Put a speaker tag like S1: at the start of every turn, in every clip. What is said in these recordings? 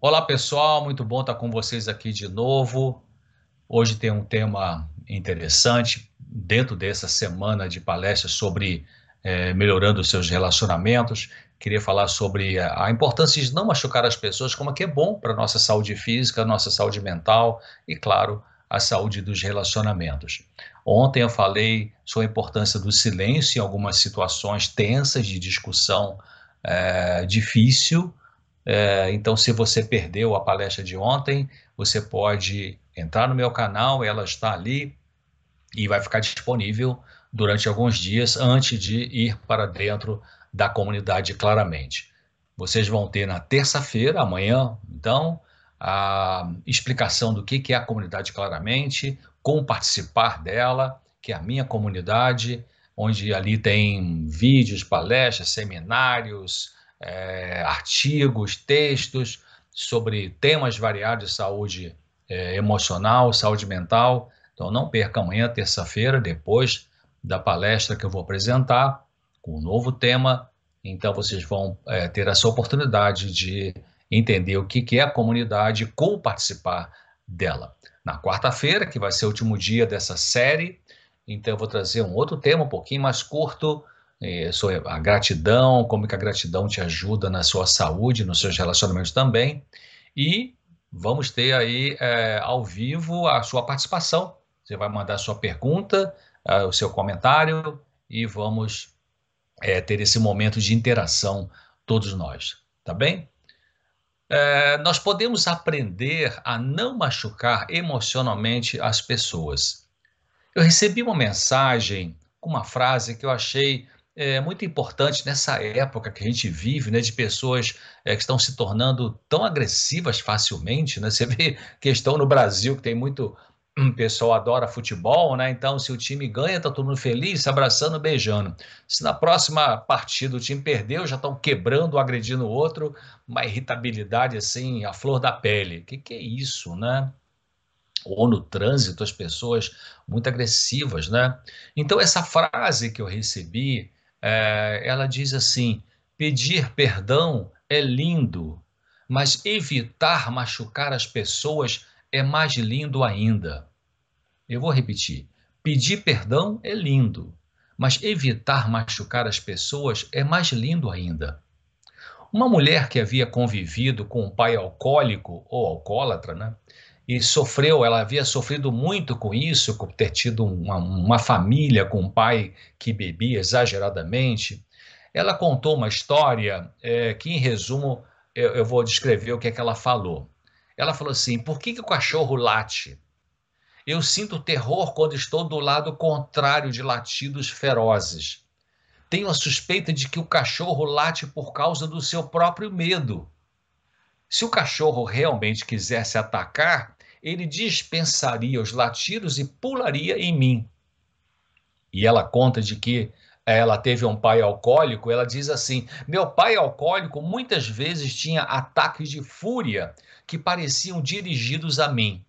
S1: Olá pessoal, muito bom estar com vocês aqui de novo. Hoje tem um tema interessante dentro dessa semana de palestras sobre é, melhorando os seus relacionamentos. Queria falar sobre a importância de não machucar as pessoas, como é que é bom para a nossa saúde física, nossa saúde mental e, claro, a saúde dos relacionamentos. Ontem eu falei sobre a importância do silêncio em algumas situações tensas de discussão é, difícil, é, então, se você perdeu a palestra de ontem, você pode entrar no meu canal, ela está ali e vai ficar disponível durante alguns dias antes de ir para dentro da comunidade claramente. Vocês vão ter na terça-feira, amanhã, então, a explicação do que é a comunidade claramente, como participar dela, que é a minha comunidade, onde ali tem vídeos, palestras, seminários, é, artigos, textos sobre temas variados de saúde é, emocional, saúde mental. Então não perca amanhã, terça-feira, depois da palestra que eu vou apresentar, com um novo tema. Então vocês vão é, ter essa oportunidade de entender o que, que é a comunidade e como participar dela. Na quarta-feira, que vai ser o último dia dessa série, então eu vou trazer um outro tema um pouquinho mais curto, sobre a gratidão, como que a gratidão te ajuda na sua saúde, nos seus relacionamentos também. E vamos ter aí é, ao vivo a sua participação. Você vai mandar a sua pergunta, uh, o seu comentário e vamos é, ter esse momento de interação todos nós, tá bem? É, nós podemos aprender a não machucar emocionalmente as pessoas. Eu recebi uma mensagem com uma frase que eu achei é muito importante nessa época que a gente vive, né, de pessoas é, que estão se tornando tão agressivas facilmente, né? Você vê questão no Brasil que tem muito um pessoal adora futebol, né? Então, se o time ganha, tá todo mundo feliz, se abraçando, beijando. Se na próxima partida o time perdeu, já estão quebrando, agredindo o outro, uma irritabilidade assim, a flor da pele. O que, que é isso, né? Ou no trânsito, as pessoas muito agressivas, né? Então, essa frase que eu recebi é, ela diz assim: pedir perdão é lindo, mas evitar machucar as pessoas é mais lindo ainda. Eu vou repetir: pedir perdão é lindo, mas evitar machucar as pessoas é mais lindo ainda. Uma mulher que havia convivido com um pai alcoólico ou alcoólatra, né? E sofreu, ela havia sofrido muito com isso, por ter tido uma, uma família com um pai que bebia exageradamente. Ela contou uma história é, que, em resumo, eu, eu, vou descrever o que é que ela falou. Ela falou assim: por que, que o cachorro late? Eu sinto terror quando estou do lado contrário de latidos ferozes. Tenho a suspeita de que o cachorro late por causa do seu próprio medo. Se o cachorro realmente quisesse atacar, ele dispensaria os latidos e pularia em mim. E ela conta de que ela teve um pai alcoólico, ela diz assim: Meu pai alcoólico muitas vezes tinha ataques de fúria que pareciam dirigidos a mim.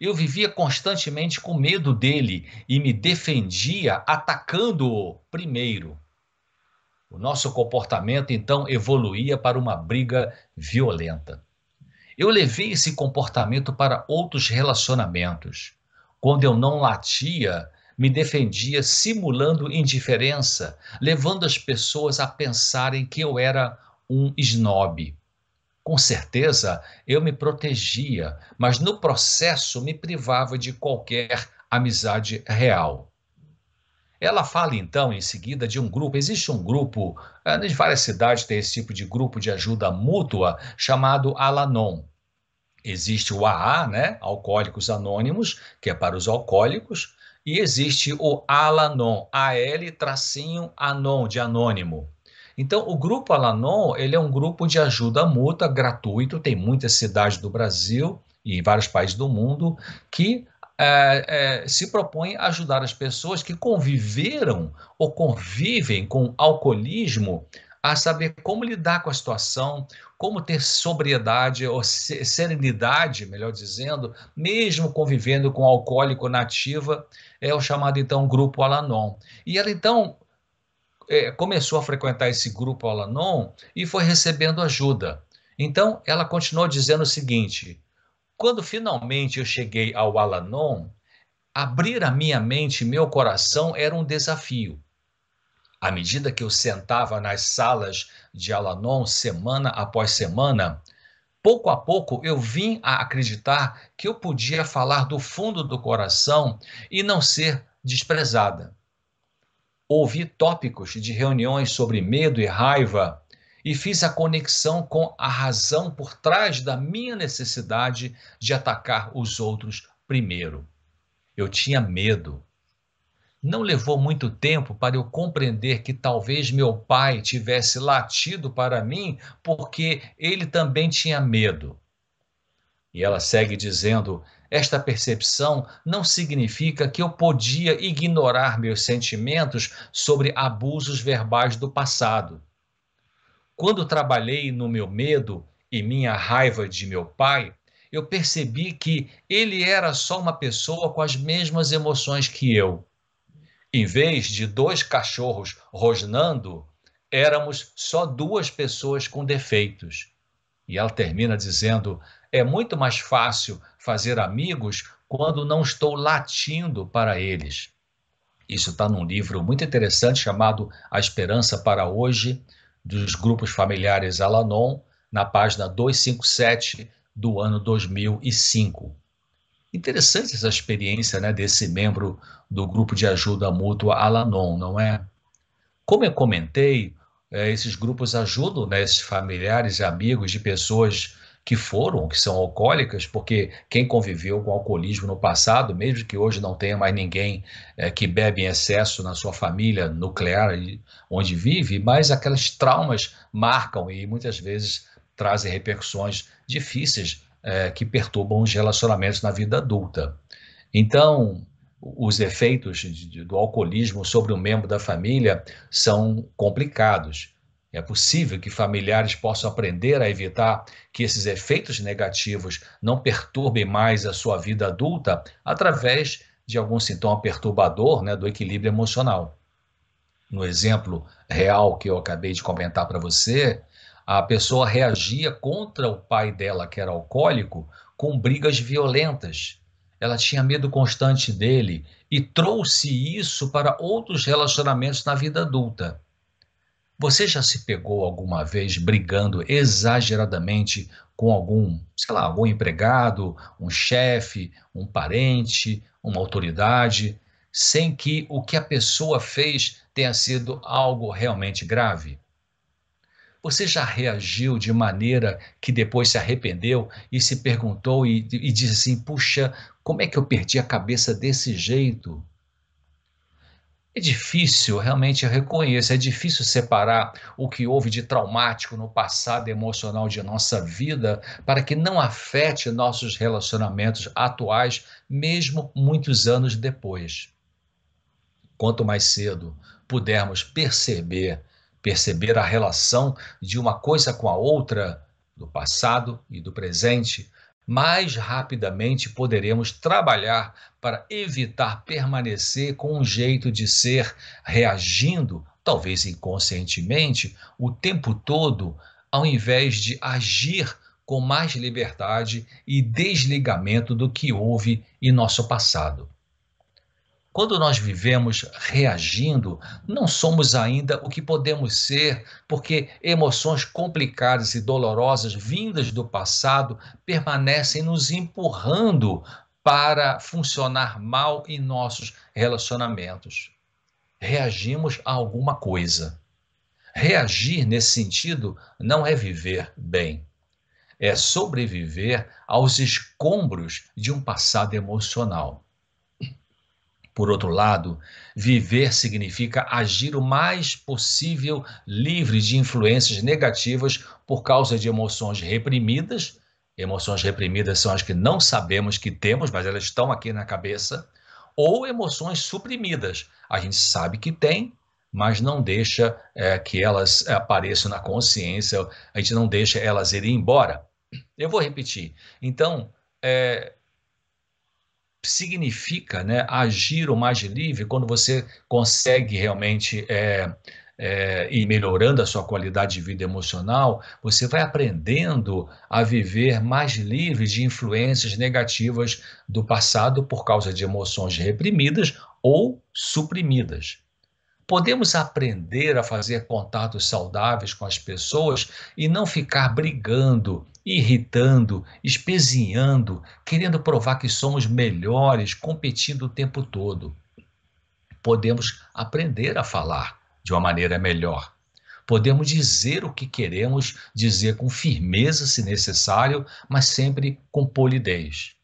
S1: Eu vivia constantemente com medo dele e me defendia atacando-o primeiro. O nosso comportamento então evoluía para uma briga violenta. Eu levei esse comportamento para outros relacionamentos. Quando eu não latia, me defendia simulando indiferença, levando as pessoas a pensarem que eu era um snob. Com certeza, eu me protegia, mas no processo me privava de qualquer amizade real. Ela fala então em seguida de um grupo, existe um grupo, eh, em várias cidades tem esse tipo de grupo de ajuda mútua chamado Alanon. Existe o AA, né, Alcoólicos Anônimos, que é para os alcoólicos, e existe o Alanon, AL-Anon, de anônimo. Então, o grupo Alanon, ele é um grupo de ajuda mútua gratuito, tem muitas cidades do Brasil e em vários países do mundo que é, é, se propõe a ajudar as pessoas que conviveram ou convivem com alcoolismo a saber como lidar com a situação, como ter sobriedade ou serenidade, melhor dizendo, mesmo convivendo com alcoólico nativa, é o chamado então grupo Alanon. E ela então é, começou a frequentar esse grupo Alanon e foi recebendo ajuda. Então, ela continuou dizendo o seguinte: quando finalmente eu cheguei ao Alanon, abrir a minha mente e meu coração era um desafio. À medida que eu sentava nas salas de Alanon semana após semana, pouco a pouco eu vim a acreditar que eu podia falar do fundo do coração e não ser desprezada. Ouvi tópicos de reuniões sobre medo e raiva e fiz a conexão com a razão por trás da minha necessidade de atacar os outros primeiro. Eu tinha medo. Não levou muito tempo para eu compreender que talvez meu pai tivesse latido para mim porque ele também tinha medo. E ela segue dizendo: esta percepção não significa que eu podia ignorar meus sentimentos sobre abusos verbais do passado. Quando trabalhei no meu medo e minha raiva de meu pai, eu percebi que ele era só uma pessoa com as mesmas emoções que eu. Em vez de dois cachorros rosnando, éramos só duas pessoas com defeitos. E ela termina dizendo: é muito mais fácil fazer amigos quando não estou latindo para eles. Isso está num livro muito interessante chamado A Esperança para Hoje, dos grupos familiares Alanon, na página 257 do ano 2005. Interessante essa experiência né, desse membro do grupo de ajuda mútua Alanon, não é? Como eu comentei, é, esses grupos ajudam né, esses familiares e amigos de pessoas que foram, que são alcoólicas, porque quem conviveu com alcoolismo no passado, mesmo que hoje não tenha mais ninguém é, que bebe em excesso na sua família nuclear onde vive, mas aquelas traumas marcam e muitas vezes trazem repercussões difíceis é, que perturbam os relacionamentos na vida adulta. Então, os efeitos do alcoolismo sobre um membro da família são complicados. É possível que familiares possam aprender a evitar que esses efeitos negativos não perturbem mais a sua vida adulta através de algum sintoma perturbador né, do equilíbrio emocional. No exemplo real que eu acabei de comentar para você, a pessoa reagia contra o pai dela, que era alcoólico, com brigas violentas. Ela tinha medo constante dele e trouxe isso para outros relacionamentos na vida adulta. Você já se pegou alguma vez brigando exageradamente com algum, sei lá, algum empregado, um chefe, um parente, uma autoridade, sem que o que a pessoa fez tenha sido algo realmente grave? Você já reagiu de maneira que depois se arrependeu e se perguntou e, e disse assim: puxa, como é que eu perdi a cabeça desse jeito? É difícil, realmente eu reconheço, é difícil separar o que houve de traumático no passado emocional de nossa vida para que não afete nossos relacionamentos atuais, mesmo muitos anos depois. Quanto mais cedo pudermos perceber perceber a relação de uma coisa com a outra, do passado e do presente, mais rapidamente poderemos trabalhar para evitar permanecer com um jeito de ser reagindo, talvez inconscientemente, o tempo todo, ao invés de agir com mais liberdade e desligamento do que houve em nosso passado. Quando nós vivemos reagindo, não somos ainda o que podemos ser, porque emoções complicadas e dolorosas vindas do passado permanecem nos empurrando para funcionar mal em nossos relacionamentos. Reagimos a alguma coisa. Reagir nesse sentido não é viver bem, é sobreviver aos escombros de um passado emocional. Por outro lado, viver significa agir o mais possível livre de influências negativas por causa de emoções reprimidas. Emoções reprimidas são as que não sabemos que temos, mas elas estão aqui na cabeça. Ou emoções suprimidas. A gente sabe que tem, mas não deixa é, que elas apareçam na consciência, a gente não deixa elas irem embora. Eu vou repetir. Então, é, significa né, agir o mais livre quando você consegue realmente é, é, e melhorando a sua qualidade de vida emocional, você vai aprendendo a viver mais livre de influências negativas do passado por causa de emoções reprimidas ou suprimidas. Podemos aprender a fazer contatos saudáveis com as pessoas e não ficar brigando, irritando, espezinhando, querendo provar que somos melhores, competindo o tempo todo. Podemos aprender a falar de uma maneira melhor. Podemos dizer o que queremos dizer com firmeza, se necessário, mas sempre com polidez.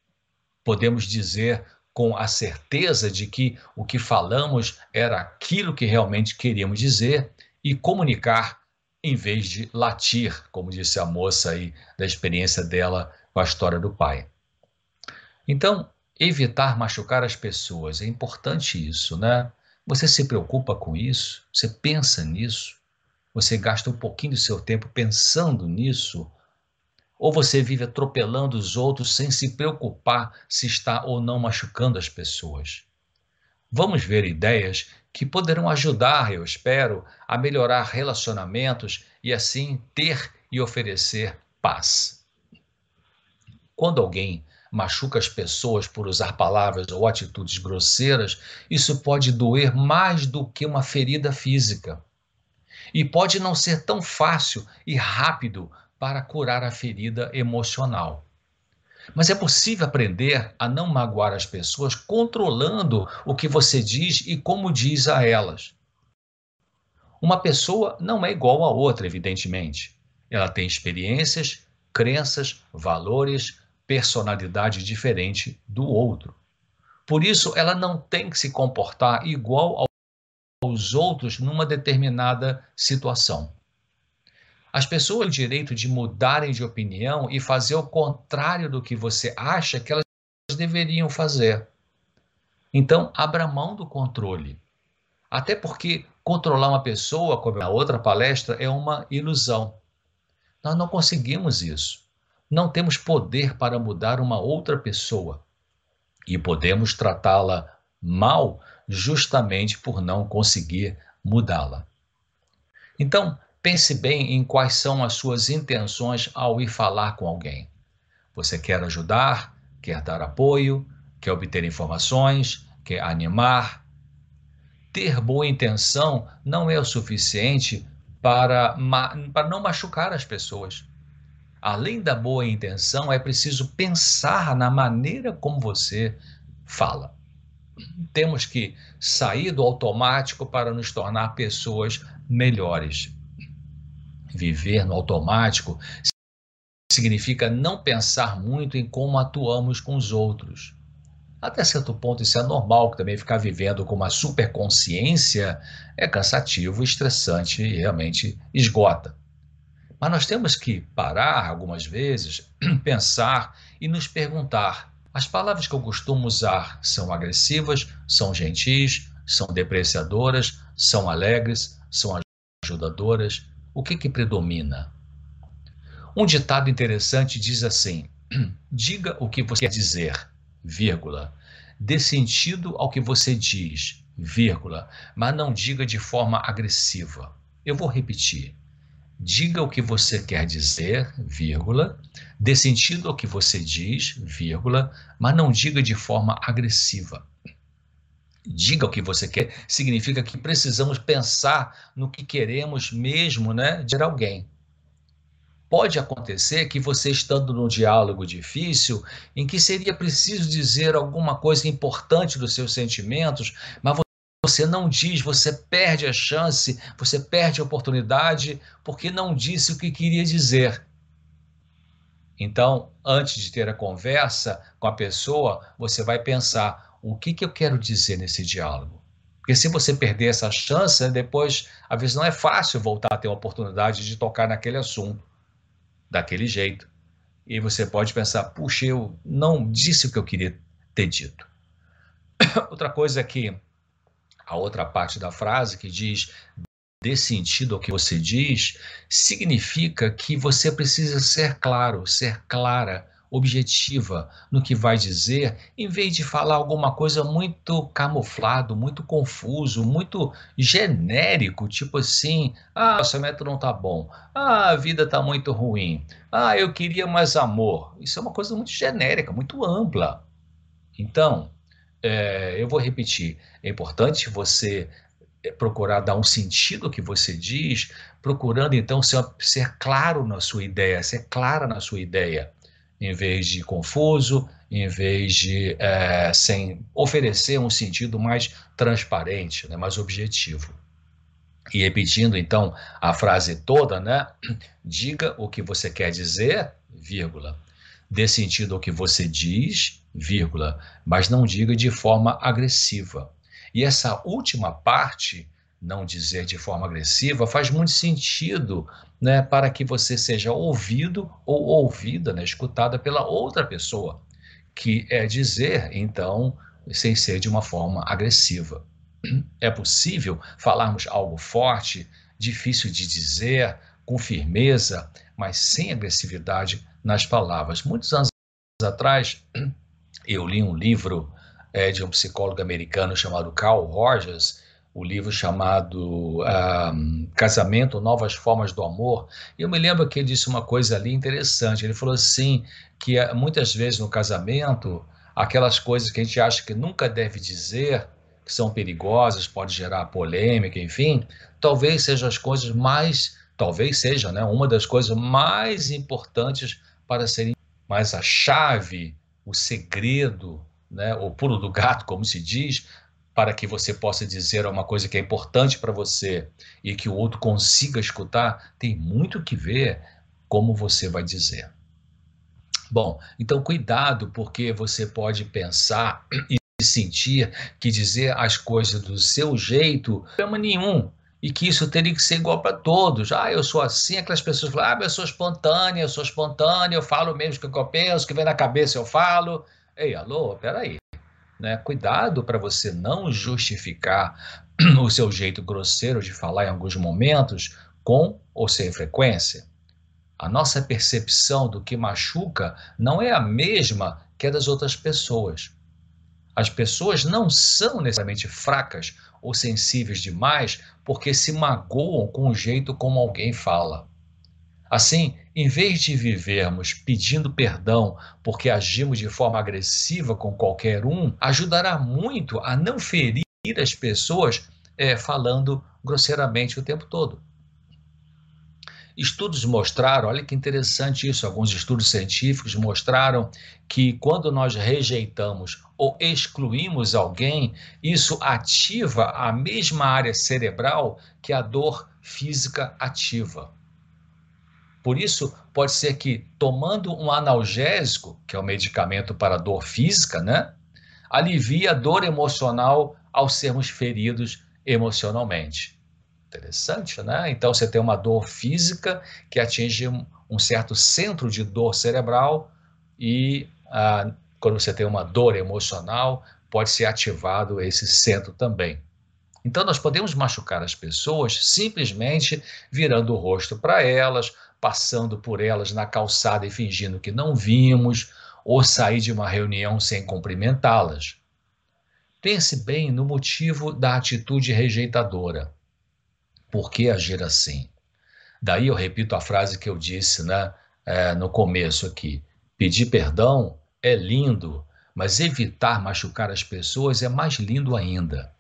S1: Podemos dizer com a certeza de que o que falamos era aquilo que realmente queríamos dizer e comunicar em vez de latir, como disse a moça aí da experiência dela com a história do pai. Então, evitar machucar as pessoas, é importante isso, né? Você se preocupa com isso? Você pensa nisso? Você gasta um pouquinho do seu tempo pensando nisso? Ou você vive atropelando os outros sem se preocupar se está ou não machucando as pessoas? Vamos ver ideias que poderão ajudar, eu espero, a melhorar relacionamentos e assim ter e oferecer paz. Quando alguém machuca as pessoas por usar palavras ou atitudes grosseiras, isso pode doer mais do que uma ferida física. E pode não ser tão fácil e rápido para curar a ferida emocional. Mas é possível aprender a não magoar as pessoas controlando o que você diz e como diz a elas. Uma pessoa não é igual a outra, evidentemente. Ela tem experiências, crenças, valores, personalidade diferente do outro. Por isso, ela não tem que se comportar igual aos outros numa determinada situação. As pessoas têm o direito de mudarem de opinião e fazer o contrário do que você acha que elas deveriam fazer. Então, abra mão do controle. Até porque controlar uma pessoa, como na outra palestra, é uma ilusão. Nós não conseguimos isso. Não temos poder para mudar uma outra pessoa. E podemos tratá-la mal justamente por não conseguir mudá-la. Então, Pense bem em quais são as suas intenções ao ir falar com alguém. Você quer ajudar, quer dar apoio, quer obter informações, quer animar. Ter boa intenção não é o suficiente para, para não machucar as pessoas. Além da boa intenção, é preciso pensar na maneira como você fala. Temos que sair do automático para nos tornar pessoas melhores viver no automático significa não pensar muito em como atuamos com os outros. Até certo ponto isso é normal, que também ficar vivendo com uma superconsciência é cansativo, estressante e realmente esgota. Mas nós temos que parar algumas vezes, pensar e nos perguntar: as palavras que eu costumo usar são agressivas, são gentis, são depreciadoras, são alegres, são ajudadoras? O que, que predomina? Um ditado interessante diz assim: diga o que você quer dizer, vírgula, dê sentido ao que você diz, vírgula, mas não diga de forma agressiva. Eu vou repetir. Diga o que você quer dizer, vírgula, dê sentido ao que você diz, vírgula, mas não diga de forma agressiva diga o que você quer, significa que precisamos pensar no que queremos mesmo, né, de alguém. Pode acontecer que você estando num diálogo difícil, em que seria preciso dizer alguma coisa importante dos seus sentimentos, mas você não diz, você perde a chance, você perde a oportunidade porque não disse o que queria dizer. Então, antes de ter a conversa com a pessoa, você vai pensar: o que, que eu quero dizer nesse diálogo. Porque se você perder essa chance, né, depois, às vezes, não é fácil voltar a ter uma oportunidade de tocar naquele assunto, daquele jeito. E você pode pensar, puxa, eu não disse o que eu queria ter dito. Outra coisa é que a outra parte da frase que diz dê sentido ao que você diz, significa que você precisa ser claro, ser clara objetiva no que vai dizer, em vez de falar alguma coisa muito camuflado, muito confuso, muito genérico, tipo assim: ah, orçamento não tá bom, ah, a vida tá muito ruim, ah, eu queria mais amor. Isso é uma coisa muito genérica, muito ampla. Então, é, eu vou repetir: é importante você é, procurar dar um sentido ao que você diz, procurando então ser, ser claro na sua ideia, ser clara na sua ideia em vez de confuso, em vez de é, sem oferecer um sentido mais transparente, né, mais objetivo. E repetindo então a frase toda, né? Diga o que você quer dizer, vírgula. Dê sentido ao que você diz, vírgula, mas não diga de forma agressiva. E essa última parte não dizer de forma agressiva, faz muito sentido né, para que você seja ouvido ou ouvida, né, escutada pela outra pessoa, que é dizer, então, sem ser de uma forma agressiva. É possível falarmos algo forte, difícil de dizer, com firmeza, mas sem agressividade nas palavras. Muitos anos atrás, eu li um livro é, de um psicólogo americano chamado Carl Rogers, o livro chamado uh, Casamento, Novas Formas do Amor. Eu me lembro que ele disse uma coisa ali interessante. Ele falou assim que eh, muitas vezes no casamento, aquelas coisas que a gente acha que nunca deve dizer, que são perigosas, pode gerar polêmica, enfim, talvez sejam as coisas mais, talvez seja, né, uma das coisas mais importantes para serem, mas a chave, o segredo, né, o pulo do gato, como se diz, para que você possa dizer uma coisa que é importante para você e que o outro consiga escutar, tem muito que ver como você vai dizer. Bom, então cuidado, porque você pode pensar e sentir que dizer as coisas do seu jeito não é problema nenhum e que isso teria que ser igual para todos. Ah, eu sou assim, aquelas pessoas falam, ah, eu sou espontânea, eu sou espontânea, eu falo mesmo o que eu penso, o que vem na cabeça eu falo. Ei, alô, peraí. Né? Cuidado para você não justificar o seu jeito grosseiro de falar em alguns momentos com ou sem frequência. A nossa percepção do que machuca não é a mesma que a das outras pessoas. As pessoas não são necessariamente fracas ou sensíveis demais porque se magoam com o jeito como alguém fala. Assim, em vez de vivermos pedindo perdão porque agimos de forma agressiva com qualquer um, ajudará muito a não ferir as pessoas é, falando grosseiramente o tempo todo. Estudos mostraram, olha que interessante isso, alguns estudos científicos mostraram que quando nós rejeitamos ou excluímos alguém, isso ativa a mesma área cerebral que a dor física ativa. Por isso, pode ser que tomando um analgésico, que é o um medicamento para dor física, né, alivie a dor emocional ao sermos feridos emocionalmente. Interessante, né? Então você tem uma dor física que atinge um, certo centro de dor cerebral e ah, quando você tem uma dor emocional, pode ser ativado esse centro também. Então nós podemos machucar as pessoas simplesmente virando o rosto para elas, passando por elas na calçada e fingindo que não vimos, ou sair de uma reunião sem cumprimentá-las. Pense bem no motivo da atitude rejeitadora. Por que agir assim? Daí eu repito a frase que eu disse né, é, no começo aqui: pedir perdão é lindo, mas evitar machucar as pessoas é mais lindo ainda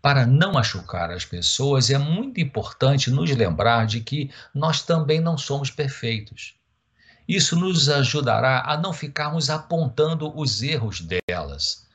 S1: para não machucar as pessoas, é muito importante nos lembrar de que nós também não somos perfeitos. Isso nos ajudará a não ficarmos apontando os erros delas.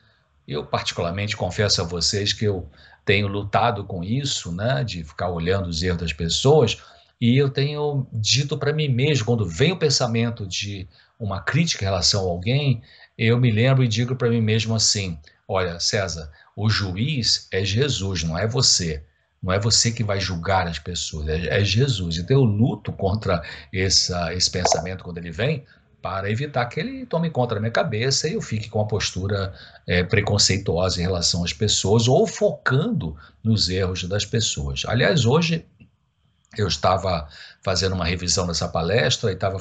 S1: Eu, particularmente, confesso a vocês que eu tenho lutado com isso, né, de ficar olhando os erros das pessoas, e eu tenho dito para mim mesmo, quando vem o pensamento de uma crítica em relação a alguém, eu me lembro e digo para mim mesmo assim: olha, César, o juiz é Jesus, não é você. Não é você que vai julgar as pessoas, é, é Jesus. Então eu luto contra essa, esse pensamento quando ele vem, para evitar que ele tome conta da minha cabeça e eu fique com uma postura é, preconceituosa em relação às pessoas ou focando nos erros das pessoas. Aliás, hoje eu estava fazendo uma revisão dessa palestra e estava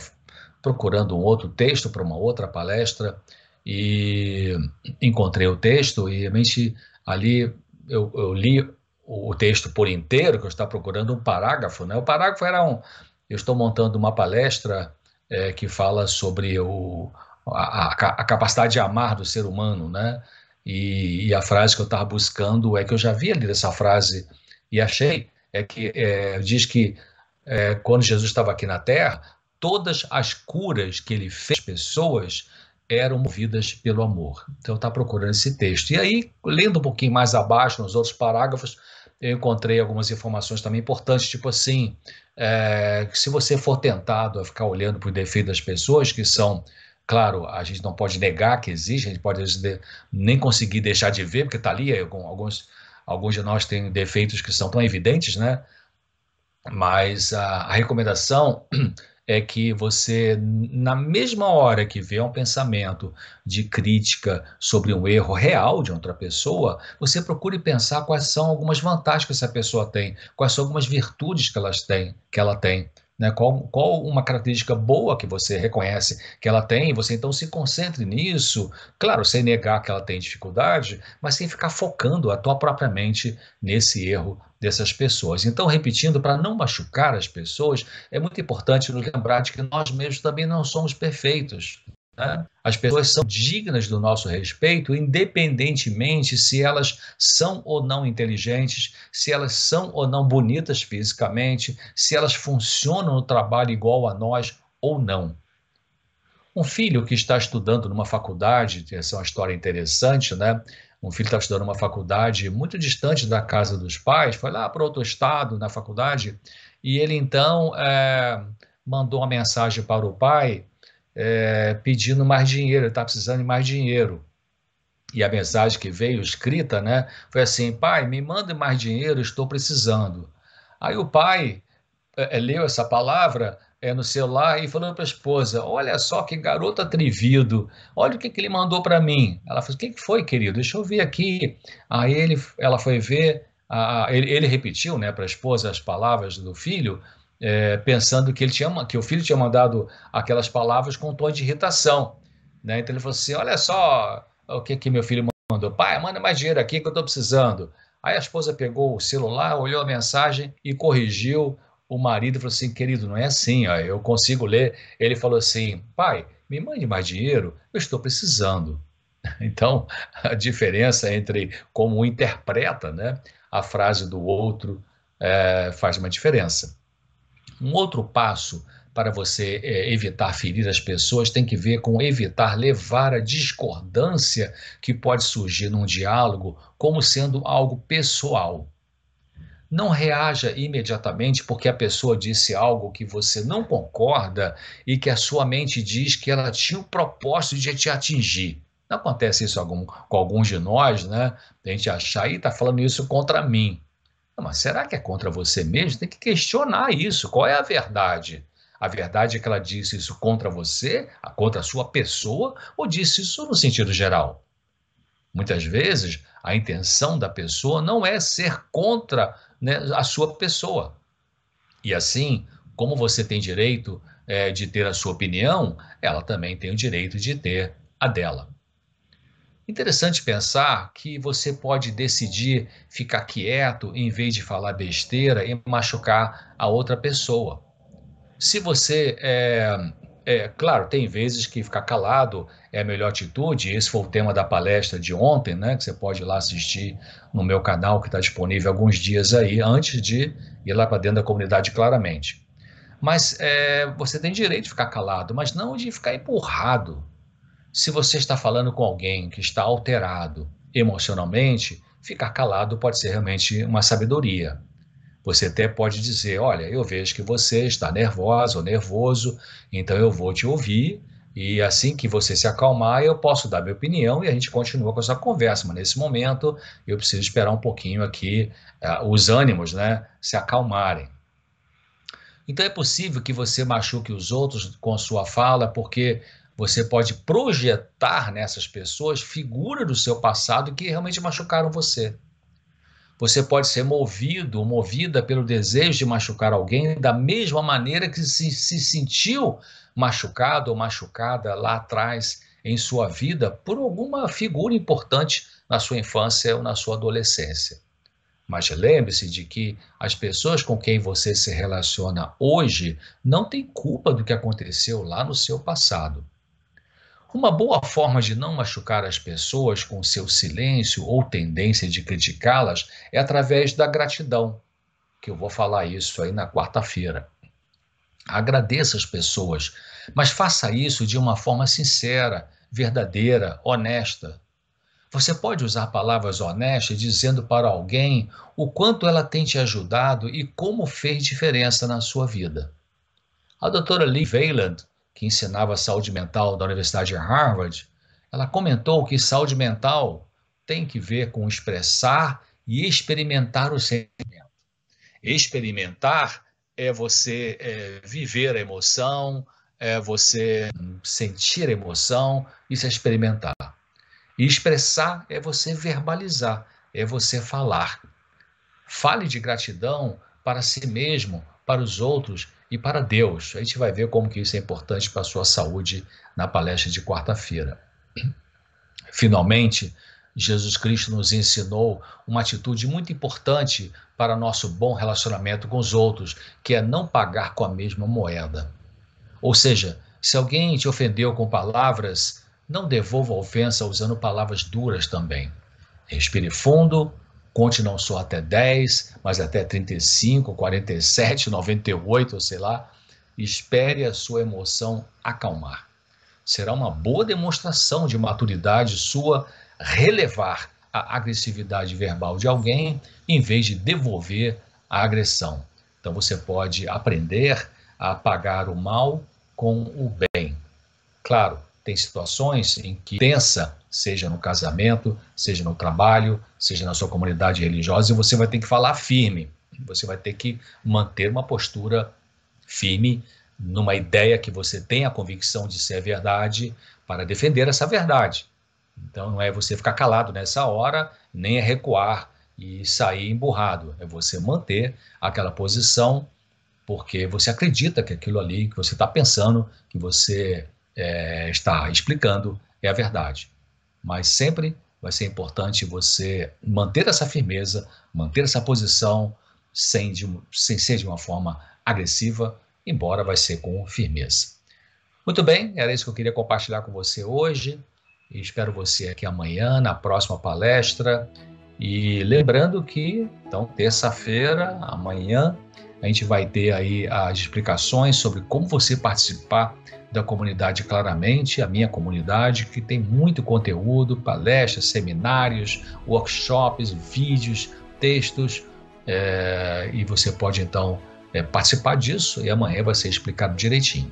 S1: procurando um outro texto para uma outra palestra e encontrei o texto e realmente ali eu, eu, li o texto por inteiro, que eu estava procurando um parágrafo, né? O parágrafo era um, eu estou montando uma palestra é, que fala sobre o, a, a, capacidade de amar do ser humano, né? E, e a frase que eu estava buscando é que eu já havia lido essa frase e achei, é que é, diz que é, quando Jesus estava aqui na Terra, todas as curas que ele fez pessoas eram movidas pelo amor. Então, está procurando esse texto. E aí, lendo um pouquinho mais abaixo, nos outros parágrafos, eu encontrei algumas informações também importantes, tipo assim, é, se você for tentado a ficar olhando para o defeito das pessoas, que são, claro, a gente não pode negar que existe, a gente pode nem conseguir deixar de ver, porque está ali, alguns, alguns de nós têm defeitos que são tão evidentes, né? Mas a, a recomendação é que você, na mesma hora que vê um pensamento de crítica sobre um erro real de outra pessoa, você procure pensar quais são algumas vantagens que essa pessoa tem, quais são algumas virtudes que, elas têm, que ela tem. Né? Qual, qual uma característica boa que você reconhece que ela tem, você então se concentre nisso, claro, sem negar que ela tem dificuldade, mas sem ficar focando a tua própria mente nesse erro dessas pessoas. Então, repetindo, para não machucar as pessoas, é muito importante nos lembrar de que nós mesmos também não somos perfeitos. Né? As pessoas são dignas do nosso respeito, independentemente se elas são ou não inteligentes, se elas são ou não bonitas fisicamente, se elas funcionam no trabalho igual a nós ou não. Um filho que está estudando numa faculdade, essa é uma história interessante, né? um filho estava estudando uma faculdade muito distante da casa dos pais, foi lá para outro estado na faculdade, e ele então é, mandou uma mensagem para o pai é, pedindo mais dinheiro, ele está precisando de mais dinheiro. E a mensagem que veio escrita, né, foi assim: pai, me manda mais dinheiro, estou precisando. Aí o pai é, leu essa palavra, é, no celular e falando para a esposa: Olha só que garoto atrevido, olha o que, que ele mandou para mim. Ela falou: O que, que foi, querido? Deixa eu ver aqui. Aí ele, ela foi ver, a, ele, ele, repetiu né, para a esposa as palavras do filho, é, pensando que, ele tinha, que o filho tinha mandado aquelas palavras com um tom de irritação. Né? Então ele falou assim: Olha só o que, que meu filho mandou. Pai, manda mais dinheiro aqui que eu estou precisando. Aí a esposa pegou o celular, olhou a mensagem e corrigiu o marido falou assim, querido, não é assim, ó, eu consigo ler. Ele falou assim, pai, me mande mais dinheiro, eu estou precisando. Então, a diferença entre como interpreta né, a frase do outro é, faz uma diferença. Um outro passo para você é, evitar ferir as pessoas tem que ver com evitar levar a discordância que pode surgir num diálogo como sendo algo pessoal. Não reaja imediatamente porque a pessoa disse algo que você não concorda e que a sua mente diz que ela tinha o propósito de te atingir. Não acontece isso com, com alguns de nós, né? A gente achar, e está falando isso contra mim. Não, mas será que é contra você mesmo? Tem que questionar isso. Qual é a verdade? A verdade é que ela disse isso contra você, contra a sua pessoa, ou disse isso no sentido geral? Muitas vezes, a intenção da pessoa não é ser contra né, a sua pessoa. E assim, como você tem direito é, de ter a sua opinião, ela também tem o direito de ter a dela. Interessante pensar que você pode decidir ficar quieto em vez de falar besteira e machucar a outra pessoa. Se você é, é, claro, tem vezes que ficar calado é a melhor atitude. Esse foi o tema da palestra de ontem, né? Que você pode ir lá assistir no meu canal, que está disponível alguns dias aí, antes de ir lá para dentro da comunidade, claramente. Mas é, você tem direito de ficar calado, mas não de ficar empurrado. Se você está falando com alguém que está alterado emocionalmente, ficar calado pode ser realmente uma sabedoria. Você até pode dizer: Olha, eu vejo que você está nervosa ou nervoso, então eu vou te ouvir. E assim que você se acalmar, eu posso dar minha opinião e a gente continua com essa conversa. Mas nesse momento, eu preciso esperar um pouquinho aqui uh, os ânimos né, se acalmarem. Então é possível que você machuque os outros com sua fala, porque você pode projetar nessas pessoas figuras do seu passado que realmente machucaram você. Você pode ser movido ou movida pelo desejo de machucar alguém da mesma maneira que se, se sentiu machucado ou machucada lá atrás em sua vida por alguma figura importante na sua infância ou na sua adolescência. Mas lembre-se de que as pessoas com quem você se relaciona hoje não têm culpa do que aconteceu lá no seu passado. Uma boa forma de não machucar as pessoas com seu silêncio ou tendência de criticá-las é através da gratidão, que eu vou falar isso aí na quarta-feira. Agradeça as pessoas, mas faça isso de uma forma sincera, verdadeira, honesta. Você pode usar palavras honestas dizendo para alguém o quanto ela tem te ajudado e como fez diferença na sua vida. A doutora Lee Veiland que ensinava saúde mental da Universidade de Harvard, ela comentou que saúde mental tem que ver com expressar e experimentar o sentimento. Experimentar é você é, viver a emoção, é você sentir a emoção, isso é experimentar. E expressar é você verbalizar, é você falar. Fale de gratidão para si mesmo, para os outros e para Deus. A gente vai ver como que isso é importante para a sua saúde na palestra de quarta-feira. Finalmente, Jesus Cristo nos ensinou uma atitude muito importante para nosso bom relacionamento com os outros, que é não pagar com a mesma moeda. Ou seja, se alguém te ofendeu com palavras, não devolva a ofensa usando palavras duras também. Respire fundo, Conte não só até 10, mas até 35, 47, 98, sei lá. Espere a sua emoção acalmar. Será uma boa demonstração de maturidade sua relevar a agressividade verbal de alguém em vez de devolver a agressão. Então você pode aprender a apagar o mal com o bem. Claro, tem situações em que tensa, seja no casamento, seja no trabalho, seja na sua comunidade religiosa, e você vai ter que falar firme. Você vai ter que manter uma postura firme numa ideia que você tem a convicção de ser verdade para defender essa verdade. Então não é você ficar calado nessa hora, nem é recuar e sair emburrado. É você manter aquela posição porque você acredita que aquilo ali que você está pensando, que você é, está explicando é a verdade. Mas sempre vai ser importante você manter essa firmeza, manter essa posição sem, de, sem ser de uma forma agressiva, embora vai ser com firmeza. Muito bem, era isso que eu queria compartilhar com você hoje. E espero você aqui amanhã na próxima palestra. E lembrando que, então, terça-feira, amanhã, a gente vai ter aí as explicações sobre como você participar da comunidade claramente, a minha comunidade, que tem muito conteúdo, palestras, seminários, workshops, vídeos, textos, é, e você pode então é, participar disso e amanhã vai ser explicado direitinho.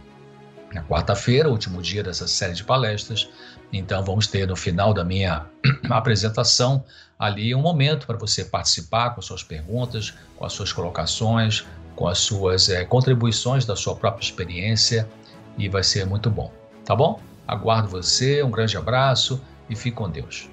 S1: Na quarta-feira, último dia dessa série de palestras, então vamos ter no final da minha apresentação ali um momento para você participar com suas perguntas, com as suas colocações, com as suas é, contribuições da sua própria experiência e vai ser muito bom, tá bom? Aguardo você, um grande abraço e fique com Deus.